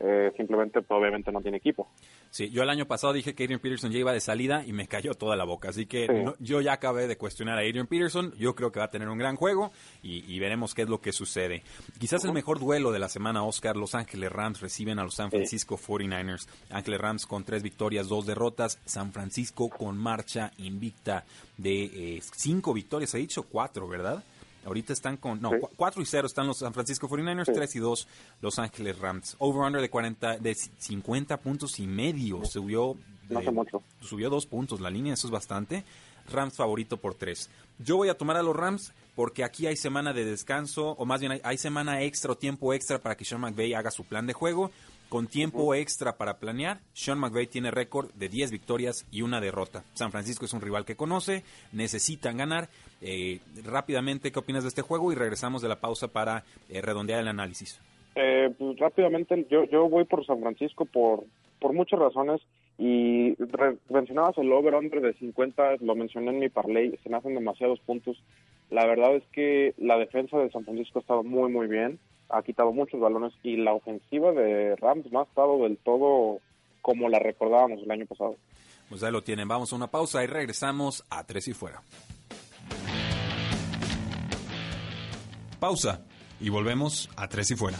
eh, simplemente pues, obviamente no tiene equipo. Sí, yo el año pasado dije que Adrian Peterson ya iba de salida y me cayó toda la boca, así que yo ya acabé de cuestionar a Adrian Peterson, yo creo que va a tener un gran juego y, veremos qué es lo que sucede. Quizás el mejor duelo de la semana, Oscar, Los Ángeles Rams reciben a los San Francisco 49ers, Ángeles Rams con tres victorias, dos derrotas, San Francisco con marcha invicta de eh, cinco victorias, he dicho cuatro, ¿verdad? Ahorita están con, no, 4 y 0 están los San Francisco 49ers, 3 y 2 Los Ángeles Rams. Over-under de 40, de 50 puntos y medio. Subió, subió dos puntos la línea, eso es bastante. Rams favorito por 3. Yo voy a tomar a los Rams porque aquí hay semana de descanso, o más bien hay, hay semana extra o tiempo extra para que Sean McVay haga su plan de juego. Con tiempo extra para planear, Sean McVay tiene récord de 10 victorias y una derrota. San Francisco es un rival que conoce, necesitan ganar. Eh, rápidamente, ¿qué opinas de este juego? Y regresamos de la pausa para eh, redondear el análisis. Eh, pues rápidamente, yo, yo voy por San Francisco por, por muchas razones. Y mencionabas el over-under de 50, lo mencioné en mi parlay, se me hacen demasiados puntos. La verdad es que la defensa de San Francisco ha estado muy, muy bien ha quitado muchos balones y la ofensiva de Rams no ha estado del todo como la recordábamos el año pasado. Pues ahí lo tienen, vamos a una pausa y regresamos a Tres y Fuera. Pausa y volvemos a Tres y Fuera.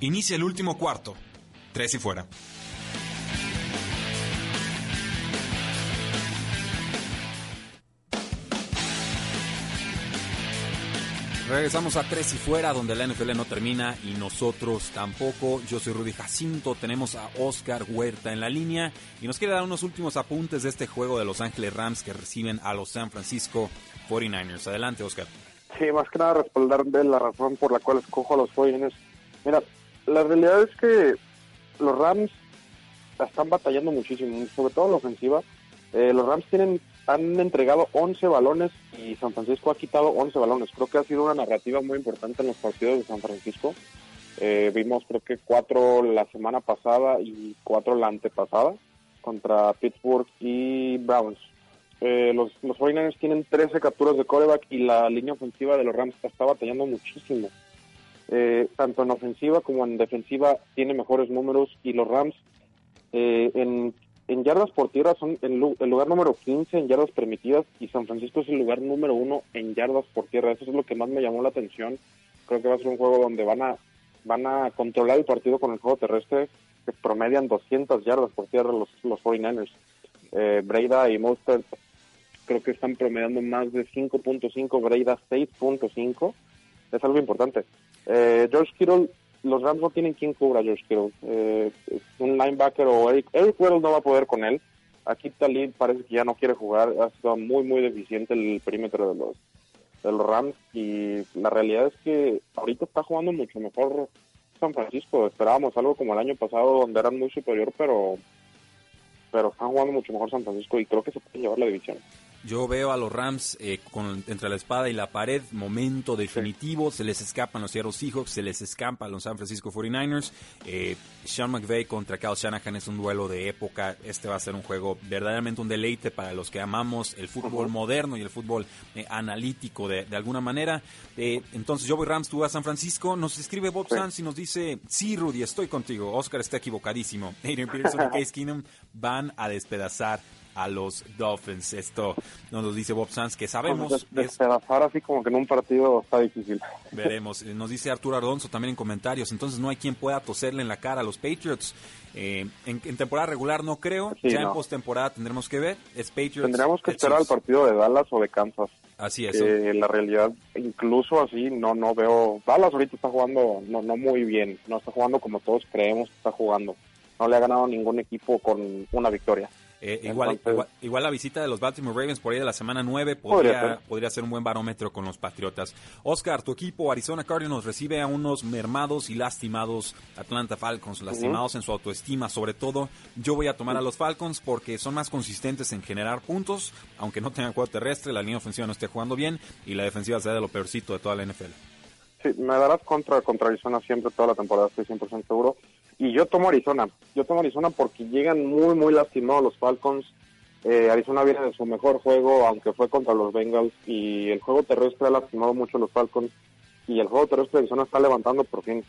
Inicia el último cuarto. Tres y fuera. Regresamos a Tres y Fuera, donde la NFL no termina y nosotros tampoco. Yo soy Rudy Jacinto, tenemos a Oscar Huerta en la línea y nos quiere dar unos últimos apuntes de este juego de Los Ángeles Rams que reciben a los San Francisco 49ers. Adelante, Oscar. Sí, más que nada respaldar de la razón por la cual escojo a los 49ers. Mira, la realidad es que los Rams están batallando muchísimo, sobre todo en la ofensiva. Eh, los Rams tienen han entregado 11 balones y San Francisco ha quitado 11 balones. Creo que ha sido una narrativa muy importante en los partidos de San Francisco. Eh, vimos creo que cuatro la semana pasada y cuatro la antepasada contra Pittsburgh y Browns. Eh, los, los 49ers tienen 13 capturas de coreback y la línea ofensiva de los Rams está batallando muchísimo. Eh, tanto en ofensiva como en defensiva tiene mejores números y los Rams en en yardas por tierra son el, lugar número 15 en yardas permitidas y San Francisco es el lugar número uno en yardas por tierra. Eso es lo que más me llamó la atención. Creo que va a ser un juego donde van a van a controlar el partido con el juego terrestre que promedian 200 yardas por tierra los, los 49ers. Eh, Breida y Monster creo que están promediando más de 5.5, Breida 6.5. Es algo importante. Eh, George Kittle los Rams no tienen quien cubra a George Kittle. Eh, un linebacker o Eric, Eric Weddle no va a poder con él. Aquí Talib parece que ya no quiere jugar. Ha sido muy, muy deficiente el perímetro de los, de los Rams. Y la realidad es que ahorita está jugando mucho mejor San Francisco. Esperábamos algo como el año pasado, donde eran muy superior, pero, pero están jugando mucho mejor San Francisco y creo que se puede llevar la división. Yo veo a los Rams eh, con, entre la espada y la pared, momento definitivo, se les escapan los Seattle Seahawks, se les escapa a los San Francisco 49ers. Eh, Sean McVay contra Kyle Shanahan es un duelo de época, este va a ser un juego verdaderamente un deleite para los que amamos el fútbol moderno y el fútbol eh, analítico de, alguna manera. entonces yo voy Rams, tú a San Francisco, nos escribe Bob Sanz y nos dice, sí Rudy, estoy contigo, Oscar está equivocadísimo, *laughs* Adrian Peterson y Case Keenum van a despedazar a los Dolphins. Esto nos lo dice Bob Sanz, que sabemos... despedazar así como que en un partido está difícil. Veremos. Eh, nos dice Arturo Alonso también en comentarios. Entonces no hay quien pueda toserle en la cara a los Patriots. Eh, en, temporada regular no creo. ya en postemporada tendremos que ver. Es Patriots. Tendremos que esperar al partido de Dallas o de Kansas. Así es. En la realidad, incluso así, no no veo. Dallas ahorita está jugando no, no muy bien. No está jugando como todos creemos que está jugando. No le ha ganado ningún equipo con una victoria. Eh, igual, igual, la visita de los Baltimore Ravens por ahí de la semana 9 podría, podría, ser un buen barómetro con los Patriotas. Oscar, tu equipo Arizona Cardinals recibe a unos mermados y lastimados Atlanta Falcons, lastimados en su autoestima sobre todo. Yo voy a tomar a los Falcons porque son más consistentes en generar puntos, aunque no tengan juego terrestre, la línea ofensiva no esté jugando bien y la defensiva sea de lo peorcito de toda la NFL. Sí, me darás contra, contra Arizona siempre toda la temporada, estoy 100% seguro. Y yo tomo Arizona. Yo tomo Arizona porque llegan muy, muy lastimados los Falcons. Eh, Arizona viene de su mejor juego, aunque fue contra los Bengals. Y el juego terrestre ha lastimado mucho a los Falcons. Y el juego terrestre de Arizona está levantando por fin.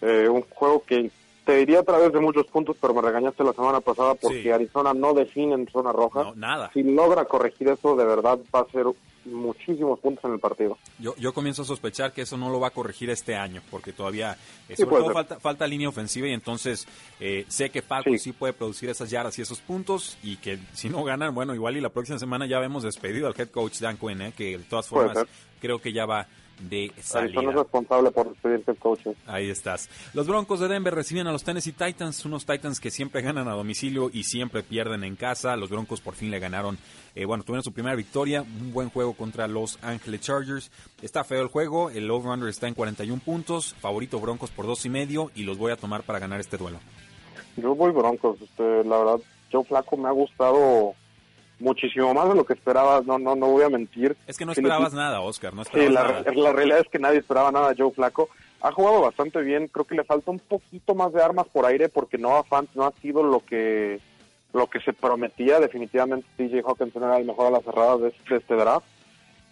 Eh, un juego que te diría a través de muchos puntos, pero me regañaste la semana pasada porque Arizona no define en zona roja. No, nada. Si logra corregir eso, de verdad va a ser muchísimos puntos en el partido. Yo, yo comienzo a sospechar que eso no lo va a corregir este año, porque todavía eh, sobre todo falta, falta línea ofensiva y entonces eh, sé que Paco sí. puede producir esas yardas y esos puntos y que si no ganan, bueno, igual y la próxima semana ya vemos despedido al head coach Dan Quinn, eh, que de todas formas creo que ya va de salida. es responsable por despedirse el coach. Ahí estás. Los Broncos de Denver reciben a los Tennessee Titans, unos Titans que siempre ganan a domicilio y siempre pierden en casa. Los Broncos por fin le ganaron eh, bueno, tuvieron su primera victoria, un buen juego contra los Ángeles Chargers. Está feo el juego, el over-under está en 41 puntos, favorito Broncos por dos y medio y los voy a tomar para ganar este duelo. Yo voy Broncos, este, la verdad, Joe Flaco me ha gustado muchísimo más de lo que esperaba, no no no voy a mentir. Es que no esperabas nada, Oscar, no esperabas sí, la, la realidad es que nadie esperaba nada de Joe Flaco. Ha jugado bastante bien, creo que le falta un poquito más de armas por aire porque no Fant no ha sido lo que lo que se prometía definitivamente TJ Hawkinson era el mejor a las cerradas de, este draft.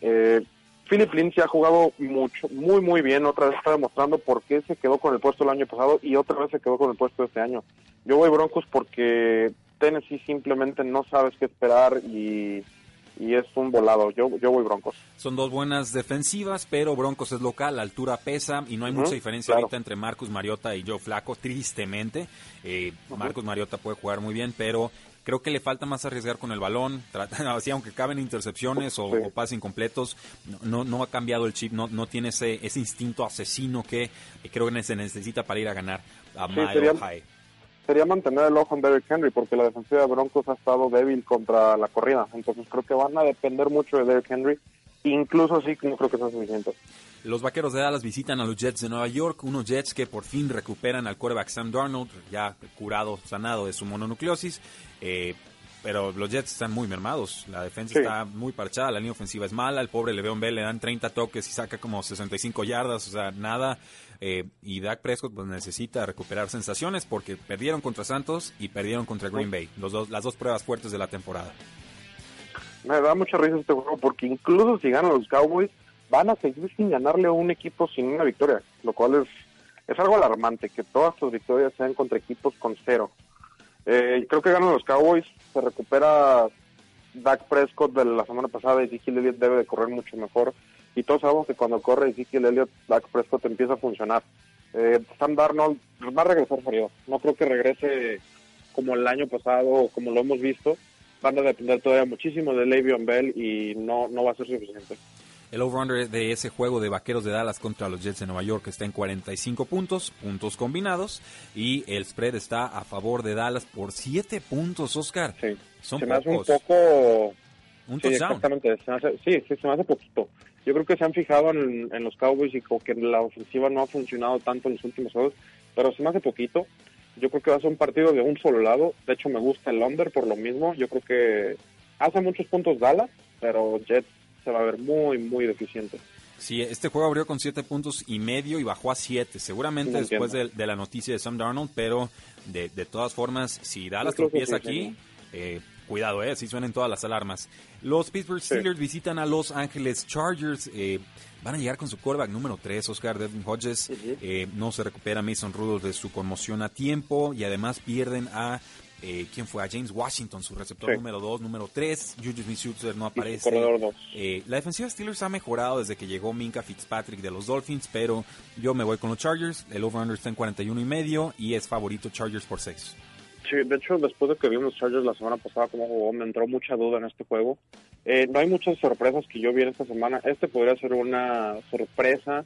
Eh, Philip Lindsay ha jugado mucho, muy muy bien, otra vez está demostrando por qué se quedó con el puesto el año pasado y otra vez se quedó con el puesto este año. Yo voy Broncos porque Tennessee simplemente no sabes qué esperar y y es un volado. Yo, yo voy Broncos. Son dos buenas defensivas, pero Broncos es local, la altura pesa y no hay mucha diferencia ahorita entre Marcus Mariota y Joe Flaco, tristemente. Eh, Marcus Mariota puede jugar muy bien, pero creo que le falta más arriesgar con el balón, *laughs* así aunque caben intercepciones o, pases incompletos, no, no ha cambiado el chip, no, no tiene ese, ese instinto asesino que creo que se necesita para ir a ganar a Mile High sería mantener el ojo en Derrick Henry porque la defensiva de Broncos ha estado débil contra la corrida. Entonces creo que van a depender mucho de Derrick Henry. Incluso así no creo que sea suficiente. Los vaqueros de Dallas visitan a los Jets de Nueva York, unos Jets que por fin recuperan al quarterback Sam Darnold, ya curado, sanado de su mononucleosis. Eh, pero los Jets están muy mermados, la defensa está muy parchada, la línea ofensiva es mala, el pobre Le'Veon Bell le dan 30 toques y saca como 65 yardas, o sea, nada. Eh, y Dak Prescott pues, necesita recuperar sensaciones porque perdieron contra Santos y perdieron contra Green Bay, los dos, las dos pruebas fuertes de la temporada. Me da mucha risa este juego porque incluso si ganan los Cowboys, van a seguir sin ganarle a un equipo sin una victoria, lo cual es, es algo alarmante, que todas sus victorias sean contra equipos con cero. Eh, creo que ganan los Cowboys, se recupera Dak Prescott de la semana pasada Ezekiel Elliott debe de correr mucho mejor. Y todos sabemos que cuando corre Ezekiel Elliott, Dak Prescott empieza a funcionar. Eh, Sam Darnold va a regresar frío. No creo que regrese como el año pasado o como lo hemos visto. Van a depender todavía muchísimo de Le'Veon Bell y no, no va a ser suficiente. El over-under de ese juego de Vaqueros de Dallas contra los Jets de Nueva York está en 45 puntos, puntos combinados, y el spread está a favor de Dallas por 7 puntos, Oscar. Sí. Son se me hace un poco... Un sí, exactamente. sí, sí, se me hace poquito. Yo creo que se han fijado en, los Cowboys y como que la ofensiva no ha funcionado tanto en los últimos juegos, pero se me hace poquito. Yo creo que va a ser un partido de un solo lado. De hecho, me gusta el under por lo mismo. Yo creo que hace muchos puntos Dallas, pero Jets se va a ver muy, muy deficiente. Sí, este juego abrió con siete puntos y medio y bajó a siete, seguramente después de, la noticia de Sam Darnold, pero de, de todas formas, si Dallas tropieza aquí, eh, cuidado, eh, si suenan todas las alarmas. Los Pittsburgh Steelers visitan a Los Angeles Chargers, eh, van a llegar con su quarterback número 3, Oscar Devin Hodges, eh, no se recupera Mason Rudolph de su conmoción a tiempo y además pierden a eh, ¿Quién fue? A James Washington, su receptor número 2, número 3. Juju Smith-Schuster no aparece. Eh, la defensiva de Steelers ha mejorado desde que llegó Minka Fitzpatrick de los Dolphins, pero yo me voy con los Chargers. El over-under está en 41 y medio y es favorito Chargers por 6. Sí, de hecho, después de que vimos Chargers la semana pasada como jugó, me entró mucha duda en este juego. Eh, no hay muchas sorpresas que yo vi en esta semana. Este podría ser una sorpresa,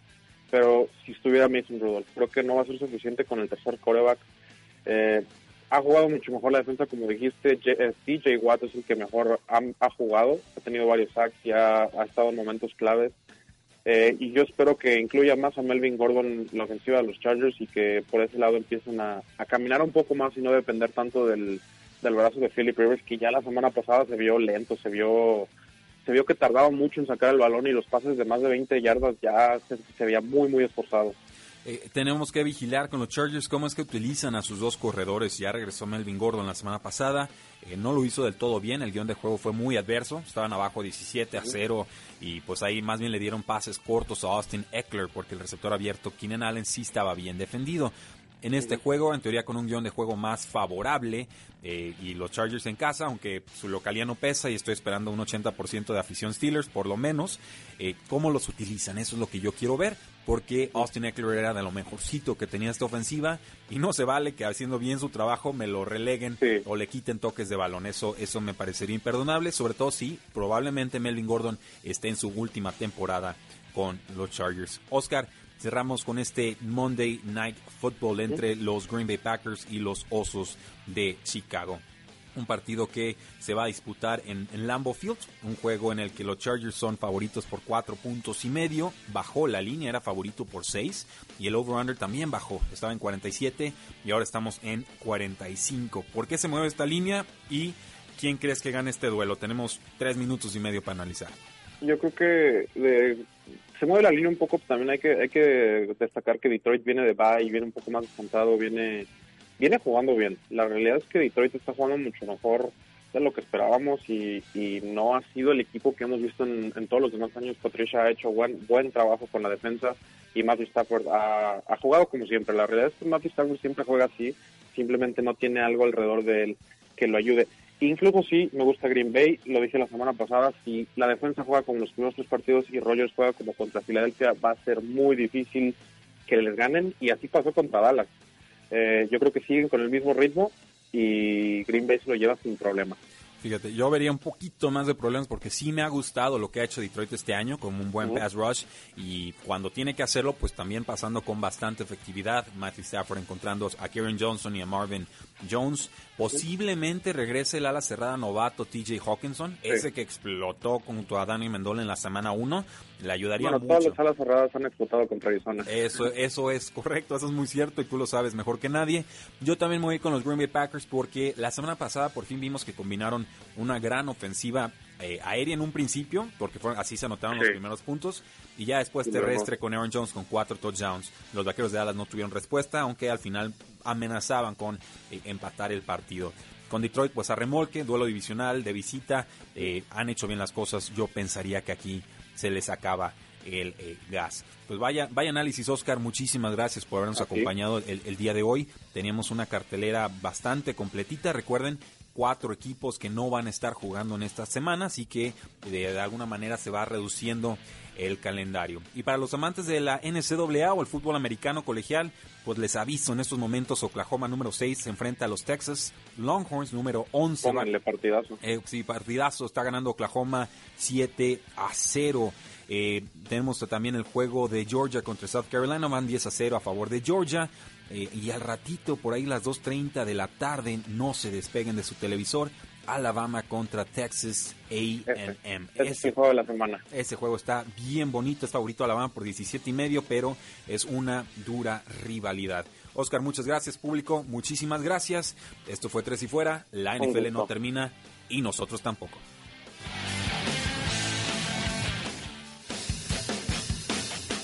pero si estuviera Mason Rudolph, creo que no va a ser suficiente con el tercer coreback. Eh, ha jugado mucho mejor la defensa, como dijiste. DJ Watt es el que mejor ha, jugado, ha tenido varios sacks y ha, estado en momentos claves. Eh, y yo espero que incluya más a Melvin Gordon la ofensiva de los Chargers y que por ese lado empiecen a, caminar un poco más y no depender tanto del, del brazo de Philip Rivers, que ya la semana pasada se vio lento, se vio se vio que tardaba mucho en sacar el balón y los pases de más de 20 yardas ya se veía muy, muy esforzado. Eh, tenemos que vigilar con los Chargers cómo es que utilizan a sus dos corredores. Ya regresó Melvin Gordon la semana pasada. Eh, no lo hizo del todo bien. El guion de juego fue muy adverso. Estaban abajo 17 a 0. Y pues ahí más bien le dieron pases cortos a Austin Eckler porque el receptor abierto Keenan Allen sí estaba bien defendido en este juego, en teoría con un guion de juego más favorable eh, y los Chargers en casa, aunque su localidad no pesa y estoy esperando un 80% de afición Steelers, por lo menos, eh, ¿cómo los utilizan? Eso es lo que yo quiero ver, porque Austin Eckler era de lo mejorcito que tenía esta ofensiva y no se vale que haciendo bien su trabajo me lo releguen o le quiten toques de balón. Eso, eso me parecería imperdonable, sobre todo si probablemente Melvin Gordon esté en su última temporada con los Chargers. Oscar, cerramos con este Monday Night Football entre los Green Bay Packers y los Osos de Chicago. Un partido que se va a disputar en, en Lambeau Field, un juego en el que los Chargers son favoritos por cuatro puntos y medio. Bajó la línea, era favorito por seis. Y el over-under también bajó, estaba en 47 y ahora estamos en 45. ¿Por qué se mueve esta línea? ¿Y quién crees que gane este duelo? Tenemos tres minutos y medio para analizar. Yo creo que se mueve la línea un poco, también hay que hay que destacar que Detroit viene de bye, viene un poco más descontado, viene viene jugando bien. La realidad es que Detroit está jugando mucho mejor de lo que esperábamos y, y no ha sido el equipo que hemos visto en, todos los demás años. Patricia ha hecho buen buen trabajo con la defensa y Matthew Stafford ha, ha jugado como siempre. La realidad es que Matthew Stafford siempre juega así, simplemente no tiene algo alrededor de él que lo ayude. Incluso sí, me gusta Green Bay, lo dije la semana pasada, si la defensa juega como los primeros tres partidos y Rogers juega como contra Filadelfia, va a ser muy difícil que les ganen y así pasó contra Dallas. Eh, yo creo que siguen con el mismo ritmo y Green Bay se lo lleva sin problema. Fíjate, yo vería un poquito más de problemas porque sí me ha gustado lo que ha hecho Detroit este año, como un buen pass rush y cuando tiene que hacerlo, pues también pasando con bastante efectividad. Matthew Stafford encontrando a Kieran Johnson y a Marvin Jones. Posiblemente regrese el ala cerrada novato TJ Hawkinson, ese que explotó junto a Danny Mendola en la semana 1. Le ayudaría bueno, Todas las alas cerradas han explotado contra Arizona. Eso, eso es correcto, eso es muy cierto y tú lo sabes mejor que nadie. Yo también me voy con los Green Bay Packers porque la semana pasada por fin vimos que combinaron una gran ofensiva eh, aérea en un principio, porque así se anotaron los primeros puntos, y ya después terrestre con Aaron Jones con cuatro touchdowns. Los vaqueros de Dallas no tuvieron respuesta, aunque al final amenazaban con eh, empatar el partido. Con Detroit, pues a remolque, duelo divisional, de visita, eh, han hecho bien las cosas. Yo pensaría que aquí se les acaba el eh, gas. Pues vaya, vaya análisis, Oscar. Muchísimas gracias por habernos acompañado el, el, día de hoy. Teníamos una cartelera bastante completita. Recuerden, cuatro equipos que no van a estar jugando en esta semana, así que de, alguna manera se va reduciendo el calendario. Y para los amantes de la NCAA o el fútbol americano colegial, pues les aviso, en estos momentos Oklahoma número 6 se enfrenta a los Texas Longhorns número 11. Pónganle partidazo. Eh, sí, partidazo, está ganando Oklahoma 7 a 0. Eh, tenemos también el juego de Georgia contra South Carolina, van 10 a 0 a favor de Georgia. Eh, y al ratito, por ahí las 2.30 de la tarde, no se despeguen de su televisor. Alabama contra Texas A&M. Ese, juego de la semana. Ese juego está bien bonito, es favorito Alabama por 17 y medio, pero es una dura rivalidad. Oscar, muchas gracias, público. Muchísimas gracias. Esto fue Tres y Fuera. La NFL no termina y nosotros tampoco.